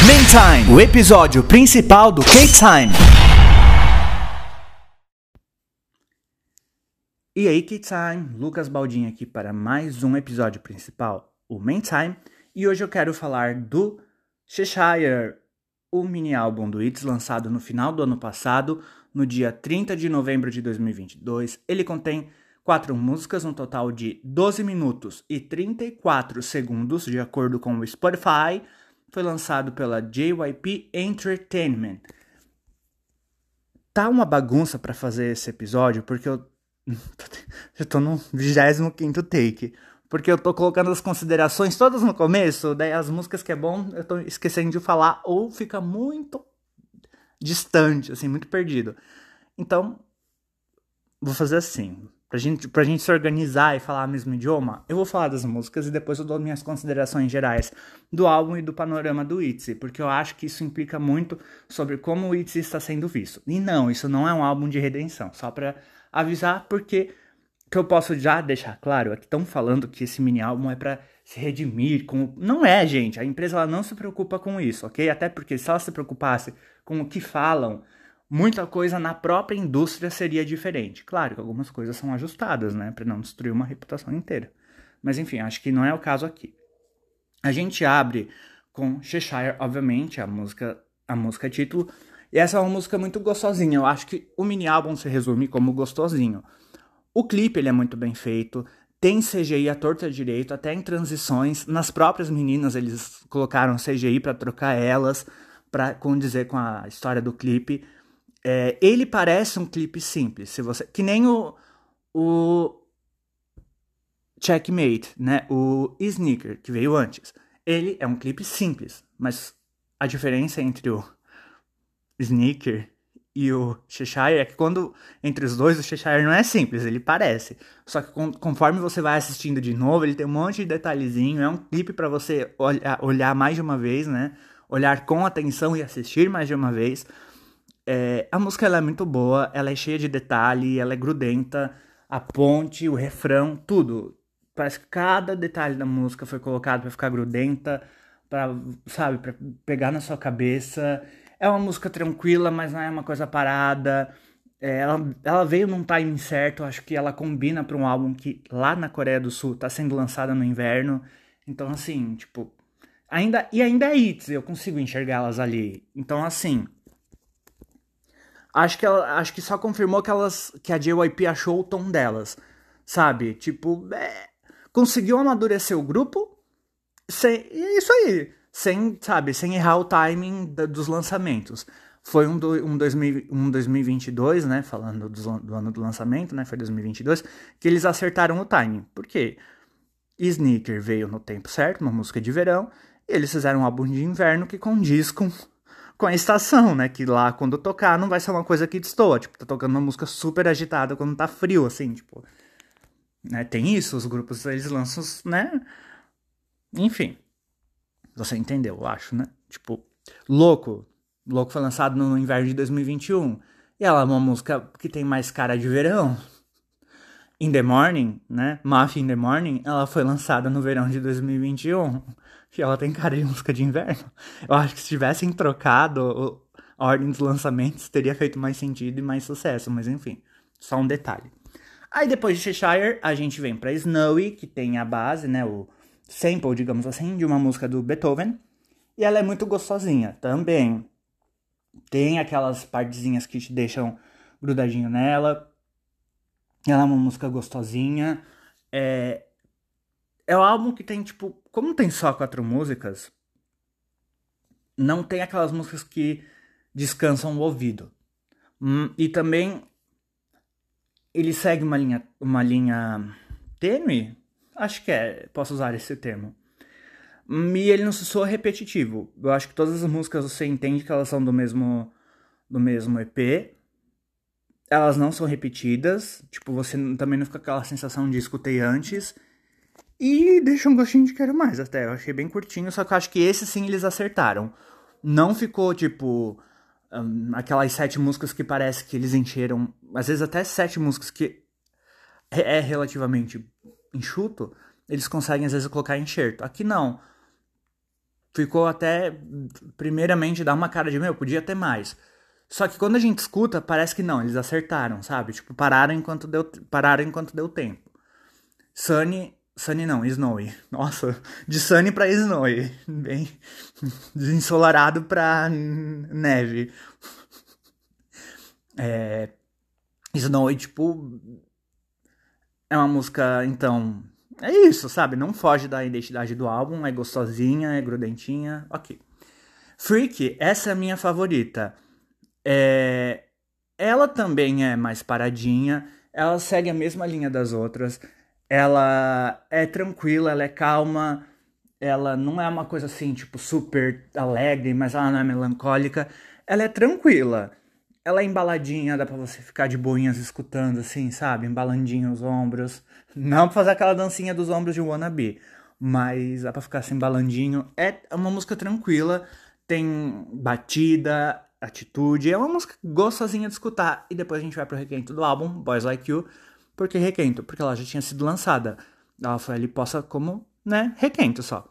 Time, o episódio principal do K-Time. E aí, K-Time, Lucas Baldin aqui para mais um episódio principal, o Main Time, e hoje eu quero falar do Cheshire, o mini álbum do It's lançado no final do ano passado, no dia 30 de novembro de 2022. Ele contém quatro músicas, um total de 12 minutos e 34 segundos, de acordo com o Spotify foi lançado pela JYP Entertainment. Tá uma bagunça para fazer esse episódio, porque eu. Eu tô no 25 take. Porque eu tô colocando as considerações todas no começo, daí as músicas que é bom eu tô esquecendo de falar, ou fica muito distante, assim, muito perdido. Então, vou fazer assim. Pra gente, pra gente se organizar e falar o mesmo idioma, eu vou falar das músicas e depois eu dou minhas considerações gerais do álbum e do panorama do ITZY, porque eu acho que isso implica muito sobre como o ITZY está sendo visto. E não, isso não é um álbum de redenção, só pra avisar, porque que eu posso já deixar claro, é que estão falando que esse mini álbum é para se redimir com... Não é, gente, a empresa ela não se preocupa com isso, ok? Até porque se ela se preocupasse com o que falam muita coisa na própria indústria seria diferente. Claro que algumas coisas são ajustadas, né, para não destruir uma reputação inteira. Mas enfim, acho que não é o caso aqui. A gente abre com Cheshire, obviamente, a música, a música título, e essa é uma música muito gostosinha. Eu acho que o mini álbum se resume como gostosinho. O clipe ele é muito bem feito, tem CGI à torta direito, até em transições. Nas próprias meninas eles colocaram CGI para trocar elas, para condizer com a história do clipe. É, ele parece um clipe simples, se você que nem o, o Checkmate, né? O Sneaker que veio antes. Ele é um clipe simples, mas a diferença entre o Sneaker e o Cheshire é que quando entre os dois o Cheshire não é simples, ele parece. Só que conforme você vai assistindo de novo, ele tem um monte de detalhezinho, é um clipe para você olhar, olhar mais de uma vez, né? Olhar com atenção e assistir mais de uma vez. É, a música ela é muito boa, ela é cheia de detalhe, ela é grudenta, a ponte, o refrão, tudo. Parece que cada detalhe da música foi colocado para ficar grudenta, para sabe, para pegar na sua cabeça. É uma música tranquila, mas não é uma coisa parada. É, ela, ela veio num timing certo, acho que ela combina para um álbum que lá na Coreia do Sul tá sendo lançado no inverno. Então, assim, tipo, ainda e ainda é hits, eu consigo enxergá-las ali. Então, assim, acho que, ela, acho que só confirmou que, elas, que a JYP achou o tom delas, sabe? Tipo, é, conseguiu amadurecer o grupo, sem, é isso aí, sem, sabe, sem errar o timing da, dos lançamentos. Foi um, do, um, 2000, um 2022, né, falando do, do, ano do lançamento, né, foi 2022, que eles acertaram o timing. Por quê? Sneaker veio no tempo certo, uma música de verão, e eles fizeram um álbum de inverno que condiz com com a estação, né? Que lá quando tocar não vai ser uma coisa que destoa. Tipo, tá tocando uma música super agitada quando tá frio, assim, tipo. Né? Tem isso, os grupos eles lançam, né? Enfim. Você entendeu, eu acho, né? Tipo, Louco. Louco foi lançado no inverno de 2021. E ela é uma música que tem mais cara de verão. In the Morning, né? Mafia in the Morning, ela foi lançada no verão de 2021 que ela tem cara de música de inverno. Eu acho que se tivessem trocado a ordem dos lançamentos, teria feito mais sentido e mais sucesso, mas enfim, só um detalhe. Aí depois de Cheshire, a gente vem para Snowy, que tem a base, né, o sample, digamos assim, de uma música do Beethoven, e ela é muito gostosinha também. Tem aquelas partezinhas que te deixam grudadinho nela. Ela é uma música gostosinha. É, é um álbum que tem, tipo, como tem só quatro músicas, não tem aquelas músicas que descansam o ouvido. Hum, e também ele segue uma linha, uma linha tênue, acho que é, posso usar esse termo. Hum, e ele não se soa repetitivo. Eu acho que todas as músicas você entende que elas são do mesmo do mesmo EP. Elas não são repetidas, tipo, você também não fica aquela sensação de escutei antes e deixa um gostinho de quero mais até. Eu achei bem curtinho, só que eu acho que esse sim eles acertaram. Não ficou tipo. Um, aquelas sete músicas que parece que eles encheram. Às vezes até sete músicas que é, é relativamente enxuto. Eles conseguem às vezes colocar enxerto. Aqui não. ficou até, primeiramente, dar uma cara de, meu, podia ter mais. Só que quando a gente escuta, parece que não, eles acertaram, sabe? Tipo, pararam enquanto deu, pararam enquanto deu tempo. Sunny, Sunny não, Snowy. Nossa, de Sunny pra Snowy. Bem, de ensolarado pra neve. É, Snowy, tipo, é uma música, então, é isso, sabe? Não foge da identidade do álbum, é gostosinha, é grudentinha, ok. Freak, essa é a minha favorita. É... Ela também é mais paradinha, ela segue a mesma linha das outras, ela é tranquila, ela é calma, ela não é uma coisa assim, tipo, super alegre, mas ela não é melancólica, ela é tranquila. Ela é embaladinha, dá pra você ficar de boinhas escutando, assim, sabe? Embalandinho os ombros. Não pra fazer aquela dancinha dos ombros de Wannabe, mas dá pra ficar assim, embalandinho. É uma música tranquila, tem batida, atitude. É uma música gostosinha de escutar. E depois a gente vai pro requento do álbum, Boys Like You. Por que requento? Porque ela já tinha sido lançada. Ela foi ali posta como, né, requento só.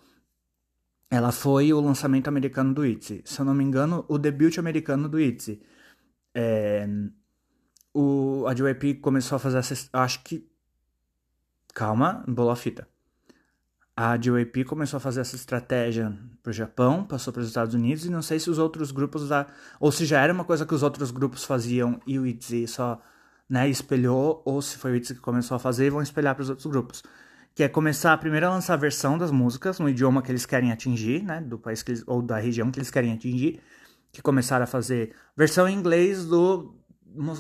Ela foi o lançamento americano do ITZY. Se eu não me engano, o debut americano do ITZY. É, o, a JYP começou a fazer essa. Acho que. Calma, bolou a fita a JYP começou a fazer essa estratégia para o Japão, passou para os Estados Unidos e não sei se os outros grupos da, ou se já era uma coisa que os outros grupos faziam e o ITZY só, né, espelhou ou se foi o ITZY que começou a fazer vão espelhar para os outros grupos. Que é começar primeiro a lançar a versão das músicas no idioma que eles querem atingir, né, do país eles, ou da região que eles querem atingir, que começaram a fazer versão em inglês do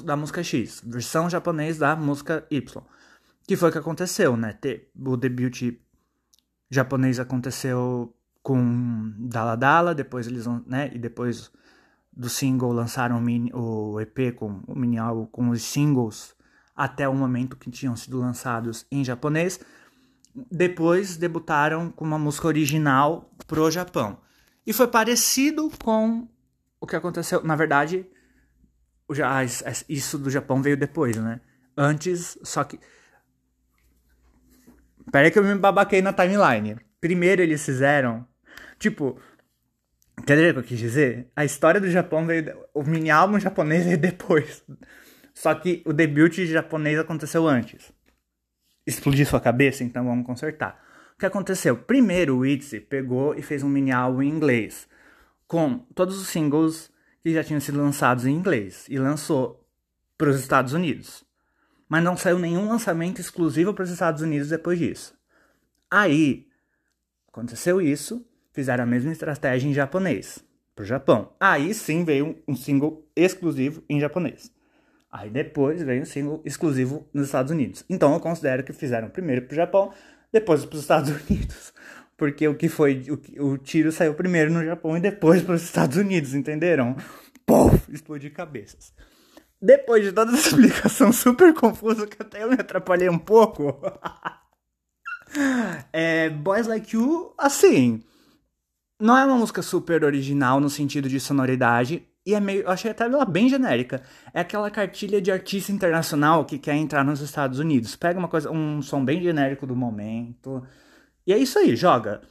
da música X, versão japonês da música Y. Que foi o que aconteceu, né? O debut japonês aconteceu com Dala Dala, depois eles, né, e depois do single lançaram o, EP com o mini álbum com os singles até o momento que tinham sido lançados em japonês. Depois debutaram com uma música original pro Japão. E foi parecido com o que aconteceu, na verdade, já isso do Japão veio depois, né? Antes, só que Pera aí que eu me babaquei na timeline. Primeiro eles fizeram. Tipo. Entendeu o que eu quis dizer? A história do Japão veio. O mini álbum japonês veio depois. Só que o debut japonês aconteceu antes. Explodir sua cabeça? Então vamos consertar. O que aconteceu? Primeiro o ITZY pegou e fez um mini álbum em inglês. Com todos os singles que já tinham sido lançados em inglês. E lançou para os Estados Unidos mas não saiu nenhum lançamento exclusivo para os Estados Unidos depois disso. Aí, aconteceu isso, fizeram a mesma estratégia em japonês, para o Japão. Aí sim veio um single exclusivo em japonês. Aí depois veio um single exclusivo nos Estados Unidos. Então eu considero que fizeram primeiro para o Japão, depois para os Estados Unidos. Porque o que foi. O, o tiro saiu primeiro no Japão e depois para os Estados Unidos, entenderam? Pof! Explodir cabeças. Depois de toda essa explicação super confusa, que até eu me atrapalhei um pouco. é, Boys Like You, assim. Não é uma música super original no sentido de sonoridade. E é meio. Eu achei até ela bem genérica. É aquela cartilha de artista internacional que quer entrar nos Estados Unidos. Pega uma coisa, um som bem genérico do momento. E é isso aí, joga.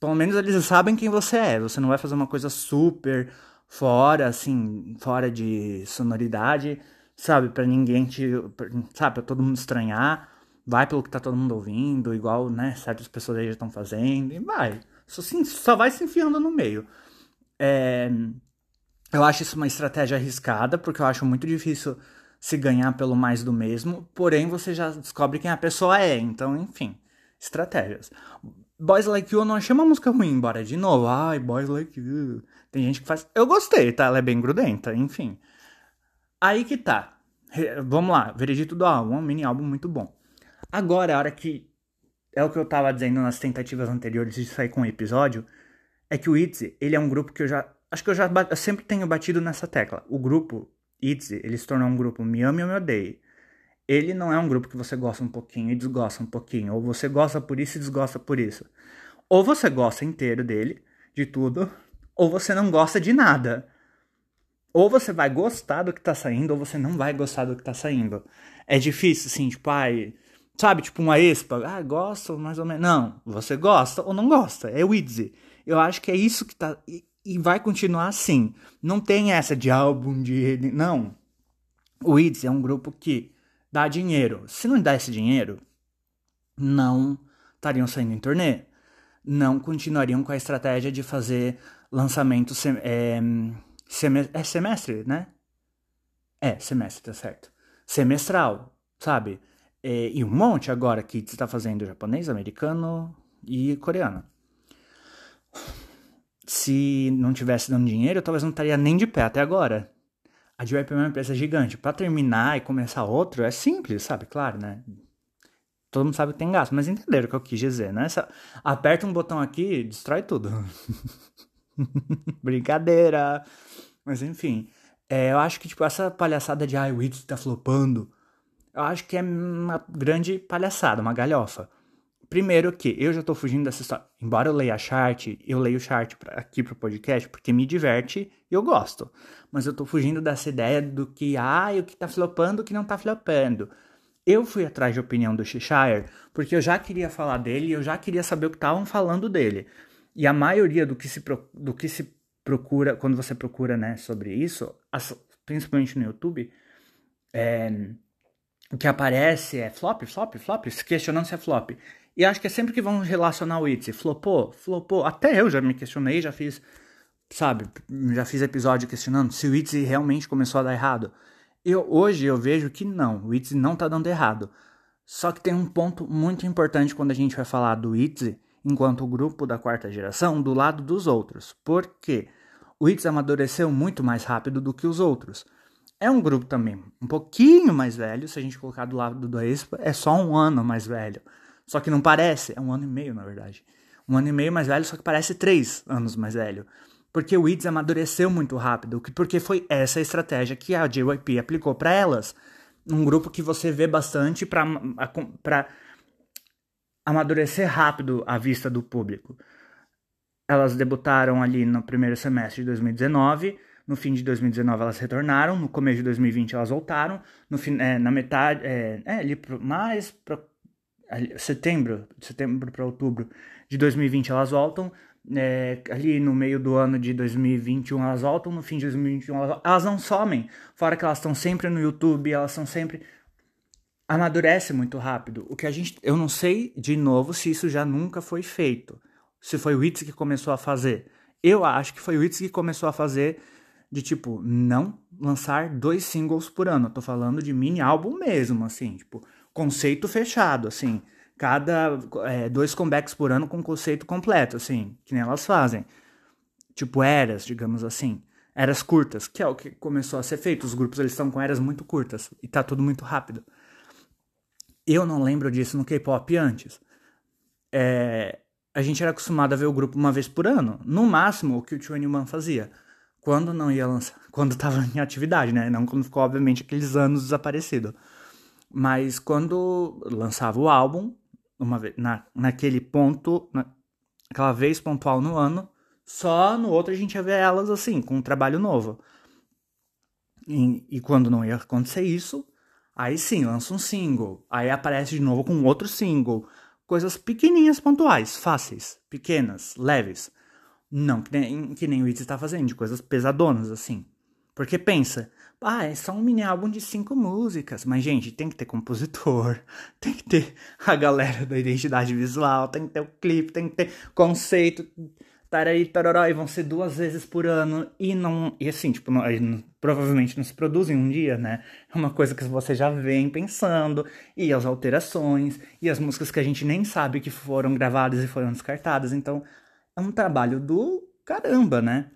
Pelo menos eles sabem quem você é. Você não vai fazer uma coisa super fora, assim, fora de sonoridade, sabe? para ninguém te. sabe? Pra todo mundo estranhar. Vai pelo que tá todo mundo ouvindo, igual, né? Certas pessoas aí já estão fazendo, e vai. Só, assim, só vai se enfiando no meio. É, eu acho isso uma estratégia arriscada, porque eu acho muito difícil se ganhar pelo mais do mesmo, porém você já descobre quem a pessoa é, então, enfim, estratégias. Boys Like You eu não achei uma música ruim, embora de novo, ai, Boys Like You. Tem gente que faz. Eu gostei, tá? Ela é bem grudenta, enfim. Aí que tá. Vamos lá, veredito do álbum, um mini álbum muito bom. Agora, a hora que. É o que eu tava dizendo nas tentativas anteriores de sair com o episódio. É que o ITZY, ele é um grupo que eu já. Acho que eu já eu sempre tenho batido nessa tecla. O grupo ITZY, ele se tornou um grupo me ame ou me odeie. Ele não é um grupo que você gosta um pouquinho e desgosta um pouquinho. Ou você gosta por isso e desgosta por isso. Ou você gosta inteiro dele, de tudo, ou você não gosta de nada. Ou você vai gostar do que tá saindo, ou você não vai gostar do que tá saindo. É difícil, assim, tipo, ai. Sabe, tipo uma expa, ah, gosto mais ou menos. Não, você gosta ou não gosta. É o IDZY. Eu acho que é isso que tá. E, e vai continuar assim. Não tem essa de álbum de. Não. O IDS é um grupo que dá dinheiro. Se não dá esse dinheiro, não estariam saindo em turnê. Não continuariam com a estratégia de fazer lançamento sem, é, é semestre, né? É, semestre, tá certo. Semestral, sabe? É, e um monte agora que está fazendo japonês, americano e coreano. Se não tivesse dando dinheiro, talvez não estaria nem de pé até agora. A JYP é uma empresa gigante. Para terminar e começar outro é simples, sabe? Claro, né? Todo mundo sabe que tem gasto, mas entenderam o que eu quis dizer, né? Aperta um botão aqui, destrói tudo. Brincadeira. Mas enfim, é, eu acho que tipo essa palhaçada de ai, ah, o Itzy tá flopando, eu acho que é uma grande palhaçada, uma galhofa. Primeiro que eu já tô fugindo dessa história. Embora eu leia a chart, eu leio o chart aqui pro podcast porque me diverte e eu gosto. Mas eu tô fugindo dessa ideia do que, ah, o que tá flopando, o que não tá flopando. Eu fui atrás de opinião do Cheshire porque eu já queria falar dele e eu já queria saber o que estavam falando dele. E a maioria do que se, do que se procura, quando você procura né, sobre isso, principalmente no YouTube, é, o que aparece é flop, flop, flop, se questionando se é flop. E acho que é sempre que vão relacionar o Itzy. Flopou, flopou. Até eu já me questionei, já fiz, sabe, já fiz episódio questionando se o Itzy realmente começou a dar errado. Eu, hoje eu vejo que não, o Itzy não tá dando errado. Só que tem um ponto muito importante quando a gente vai falar do Itzy, enquanto grupo da quarta geração, do lado dos outros. Por quê? O Itzy amadureceu muito mais rápido do que os outros. É um grupo também um pouquinho mais velho, se a gente colocar do lado do Aespa, é só um ano mais velho. Só que não parece, é um ano e meio, na verdade. Um ano e meio mais velho, só que parece três anos mais velho. Porque o IDS amadureceu muito rápido, porque foi essa estratégia que a JYP aplicou para elas. Um grupo que você vê bastante para amadurecer rápido à vista do público. Elas debutaram ali no primeiro semestre de 2019, no fim de 2019 elas retornaram, no começo de 2020 elas voltaram, no fim, é, na metade, é, é ali pro, mais para setembro, setembro para outubro de 2020 elas voltam, é, ali no meio do ano de 2021 elas voltam, no fim de 2021 elas, elas não somem, fora que elas estão sempre no YouTube, elas são sempre amadurece muito rápido. O que a gente, eu não sei de novo se isso já nunca foi feito, se foi o Itzy que começou a fazer. Eu acho que foi o Itzy que começou a fazer de tipo não lançar dois singles por ano. Eu tô falando de mini álbum mesmo, assim, tipo conceito fechado, assim. Cada é, dois comebacks por ano com conceito completo, assim, que nem elas fazem. Tipo eras, digamos assim. Eras curtas, que é o que começou a ser feito. Os grupos eles estão com eras muito curtas e tá tudo muito rápido. Eu não lembro disso no K-pop antes. É, a gente era acostumado a ver o grupo uma vez por ano. No máximo, o que o 21 fazia. Quando não ia lançar. Quando estava em atividade, né? Não quando ficou, obviamente, aqueles anos desaparecido. Mas quando lançava o álbum, uma vez, na, naquele ponto, na, aquela vez pontual no ano, só no outro a gente ia ver elas assim, com um trabalho novo. E, e quando não ia acontecer isso, aí sim, lança um single. Aí aparece de novo com outro single. Coisas pequenininhas, pontuais, fáceis, pequenas, leves. Não que nem, que nem o Itzy está fazendo, de coisas pesadonas, assim. Porque pensa, ah, é só um mini álbum de cinco músicas. Mas, gente, tem que ter compositor, tem que ter a galera da identidade visual, tem que ter o clipe, tem que ter conceito, tarari, tarará, e vão ser duas vezes por ano. E não. E assim, tipo, não, provavelmente não se produzem um dia, né? É uma coisa que você já vem pensando, e as alterações, e as músicas que a gente nem sabe que foram gravadas e foram descartadas. Então, é um trabalho do caramba, né?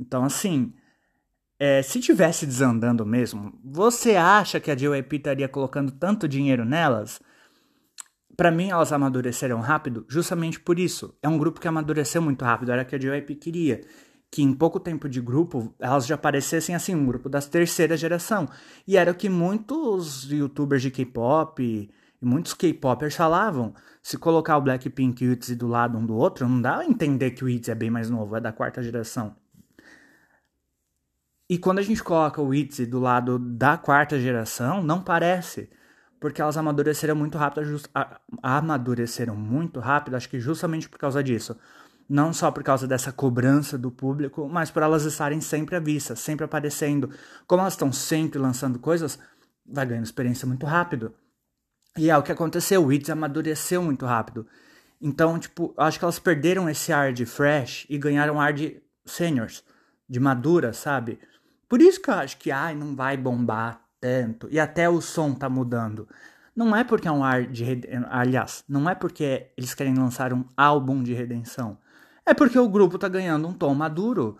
Então, assim. É, se tivesse desandando mesmo, você acha que a JYP estaria colocando tanto dinheiro nelas? Para mim, elas amadureceram rápido justamente por isso. É um grupo que amadureceu muito rápido, era o que a JYP queria. Que em pouco tempo de grupo, elas já parecessem assim, um grupo das terceira geração. E era o que muitos youtubers de K-pop e muitos K-popers falavam. Se colocar o Blackpink e o ITZY do lado um do outro, não dá a entender que o ITZY é bem mais novo, é da quarta geração. E quando a gente coloca o ITZY do lado da quarta geração, não parece. Porque elas amadureceram muito rápido, amadureceram muito rápido, acho que justamente por causa disso. Não só por causa dessa cobrança do público, mas por elas estarem sempre à vista, sempre aparecendo. Como elas estão sempre lançando coisas, vai ganhando experiência muito rápido. E é o que aconteceu, o Itzy amadureceu muito rápido. Então, tipo, acho que elas perderam esse ar de fresh e ganharam ar de seniors, de madura, sabe? Por isso que eu acho que, ai, não vai bombar tanto. E até o som tá mudando. Não é porque é um ar de. Aliás, não é porque eles querem lançar um álbum de redenção. É porque o grupo tá ganhando um tom maduro.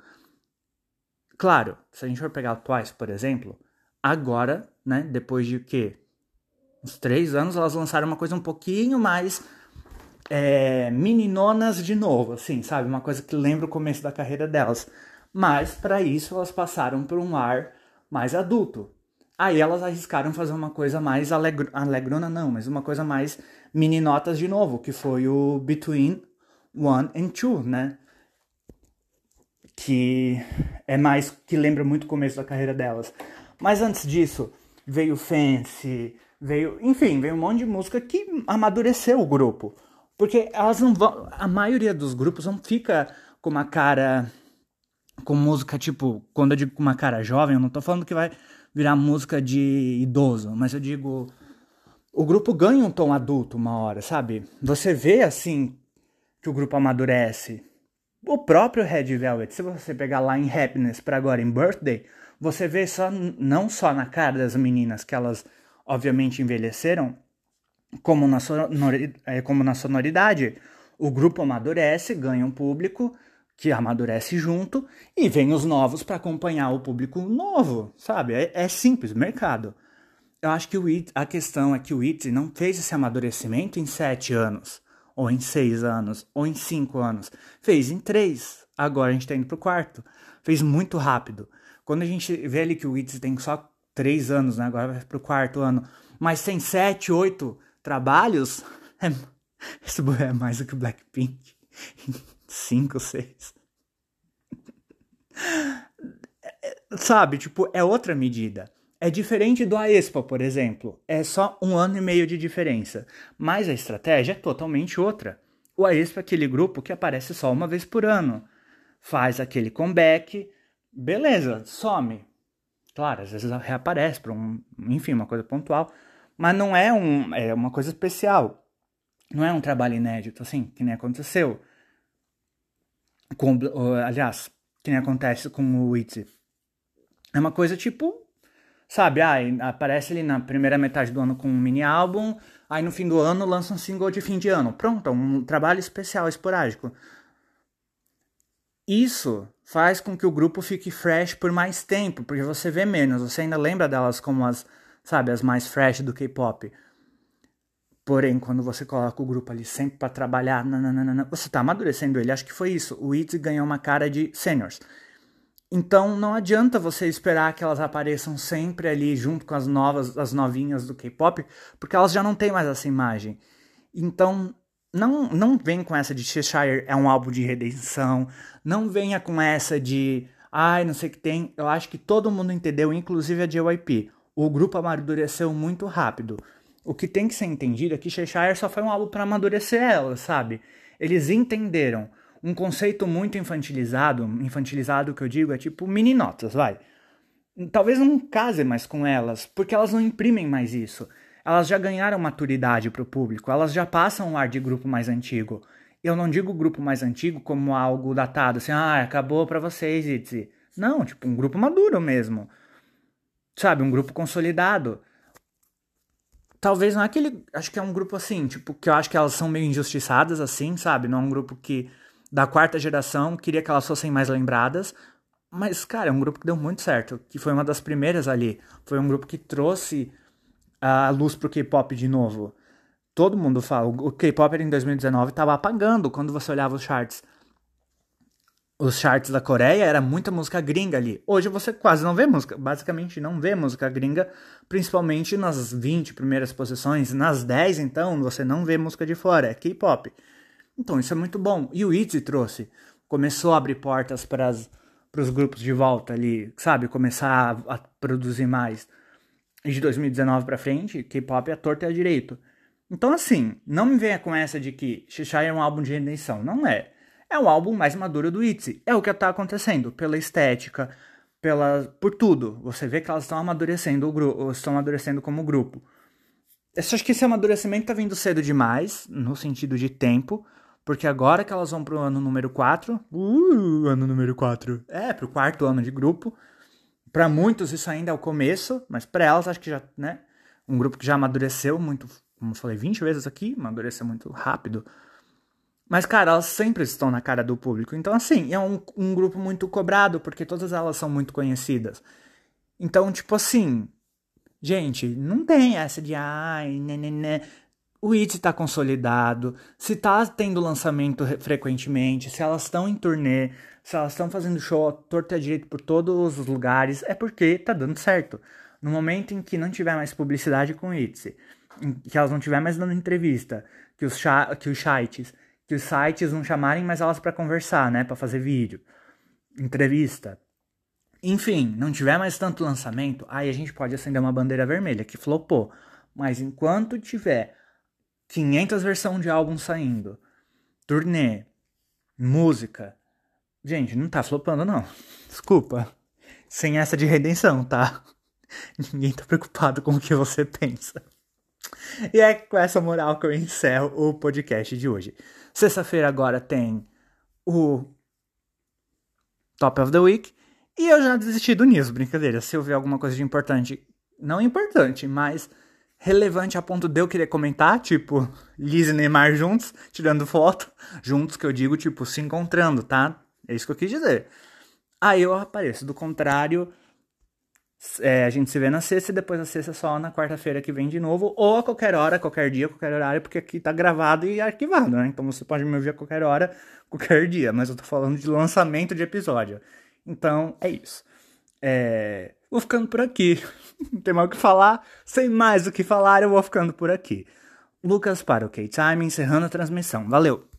Claro, se a gente for pegar o Twice, por exemplo, agora, né, depois de quê? Uns três anos, elas lançaram uma coisa um pouquinho mais é, meninonas de novo, assim, sabe? Uma coisa que lembra o começo da carreira delas. Mas, para isso, elas passaram por um ar mais adulto. Aí elas arriscaram fazer uma coisa mais alegr alegrona, não, mas uma coisa mais meninotas de novo, que foi o Between One and Two, né? Que é mais, que lembra muito o começo da carreira delas. Mas antes disso, veio Fancy, veio, enfim, veio um monte de música que amadureceu o grupo. Porque elas não vão. A maioria dos grupos não fica com uma cara. Com música, tipo, quando eu digo com uma cara jovem, eu não tô falando que vai virar música de idoso, mas eu digo. O grupo ganha um tom adulto uma hora, sabe? Você vê assim que o grupo amadurece. O próprio Red Velvet, se você pegar lá em Happiness para agora em Birthday, você vê só não só na cara das meninas que elas obviamente envelheceram, como na, sonoridade, é, como na sonoridade, o grupo amadurece, ganha um público que amadurece junto e vem os novos para acompanhar o público novo, sabe? É, é, simples, mercado. Eu acho que o It, a questão é que o It não fez esse amadurecimento em sete anos, ou em seis anos, ou em cinco anos. Fez em três. Agora a gente está indo pro quarto. Fez muito rápido. Quando a gente vê ali que o It tem só três anos, né? Agora vai pro quarto ano, mas tem sete, oito trabalhos, é, isso é mais do que Blackpink. Cinco, seis. Sabe, tipo, é outra medida. É diferente do Aespa, por exemplo. É só um ano e meio de diferença. Mas a estratégia é totalmente outra. O Aespa é aquele grupo que aparece só uma vez por ano. Faz aquele comeback, beleza, some. Claro, às vezes reaparece para um, enfim, uma coisa pontual. Mas não é, um, é uma coisa especial. Não é um trabalho inédito, assim, que nem aconteceu. Com, aliás, que nem acontece com o Itzy. É uma coisa tipo, sabe, aparece ali na primeira metade do ano com um mini álbum, aí no fim do ano lança um single de fim de ano. Pronto, um trabalho especial, esporádico. Isso faz com que o grupo fique fresh por mais tempo, porque você vê menos, você ainda lembra delas como as sabe, as mais fresh do K-pop. Porém, quando você coloca o grupo ali sempre para trabalhar, nananana, você tá amadurecendo ele. Acho que foi isso. O ITZY ganhou uma cara de seniors. Então não adianta você esperar que elas apareçam sempre ali junto com as novas, as novinhas do K-pop, porque elas já não têm mais essa imagem. Então não não vem com essa de Cheshire é um álbum de redenção, não venha com essa de ai, não sei o que tem. Eu acho que todo mundo entendeu, inclusive a JYP o grupo amadureceu muito rápido. O que tem que ser entendido é que Cheshire só foi um álbum para amadurecer ela, sabe? Eles entenderam um conceito muito infantilizado, infantilizado que eu digo é tipo meninotas, vai. Talvez não case mais com elas, porque elas não imprimem mais isso. Elas já ganharam maturidade para o público, elas já passam um ar de grupo mais antigo. Eu não digo grupo mais antigo como algo datado, assim, ah, acabou para vocês, Itzy. Não, tipo um grupo maduro mesmo sabe, um grupo consolidado. Talvez não é aquele. Acho que é um grupo assim, tipo, que eu acho que elas são meio injustiçadas, assim, sabe? Não é um grupo que. Da quarta geração, queria que elas fossem mais lembradas. Mas, cara, é um grupo que deu muito certo. Que foi uma das primeiras ali. Foi um grupo que trouxe a luz pro K-pop de novo. Todo mundo fala. O K-pop em 2019 tava apagando quando você olhava os charts os charts da Coreia era muita música gringa ali. Hoje você quase não vê música, basicamente não vê música gringa, principalmente nas 20 primeiras posições. Nas 10, então, você não vê música de fora, é K-pop. Então isso é muito bom. E o ITZY trouxe, começou a abrir portas para os grupos de volta ali, sabe? Começar a, a produzir mais. De 2019 para frente, K-pop é a torta e a direito. Então assim, não me venha com essa de que Shishai é um álbum de redenção. Não é. é o álbum mais maduro do ITZY. É o que tá acontecendo, pela estética, pela, por tudo. Você vê que elas estão amadurecendo o estão amadurecendo como grupo. Eu acho que esse amadurecimento tá vindo cedo demais, no sentido de tempo, porque agora que elas vão pro ano número 4, uh, ano número 4, é, pro quarto ano de grupo, para muitos isso ainda é o começo, mas para elas acho que já, né, um grupo que já amadureceu muito, como eu falei 20 vezes aqui, amadureceu muito rápido. Mas, cara, elas sempre estão na cara do público. Então, assim, é um, um grupo muito cobrado, porque todas elas são muito conhecidas. Então, tipo assim, gente, não tem essa de ai, né, né, né. O IT tá consolidado, se tá tendo lançamento frequentemente, se elas estão em turnê, se elas estão fazendo show torta direito por todos os lugares, é porque tá dando certo. No momento em que não tiver mais publicidade com o ITZY, que elas não tiver mais dando entrevista, que os, que os sites, que os sites não chamarem mais elas para conversar, né, para fazer vídeo, entrevista. Enfim, não tiver mais tanto lançamento, aí a gente pode acender uma bandeira vermelha que flopou. Mas enquanto tiver 500 versões de álbum saindo, turnê, música, gente, não tá flopando não. Desculpa. Sem essa de redenção, tá? Ninguém tá preocupado com o que você pensa. E é com essa moral que eu encerro o podcast de hoje. Sexta-feira agora tem o Top of the Week. E eu já desisti do News, brincadeira. Se eu ver alguma coisa de importante, não importante, mas relevante a ponto de eu querer comentar, tipo, Liz e Neymar juntos, tirando foto, juntos que eu digo, tipo, se encontrando, tá? É isso que eu quis dizer. Aí eu apareço. Do contrário, é, a gente se vê na sexta e depois a sexta só na quarta-feira que vem de novo, ou a qualquer hora, qualquer dia, qualquer horário, porque aqui tá gravado e arquivado, né? Então você pode me ouvir a qualquer hora, qualquer dia, mas eu tô falando de lançamento de episódio. Então é isso. É... Vou ficando por aqui. Não tem mais o que falar. Sem mais o que falar, eu vou ficando por aqui. Lucas para o K-Time, encerrando a transmissão. Valeu!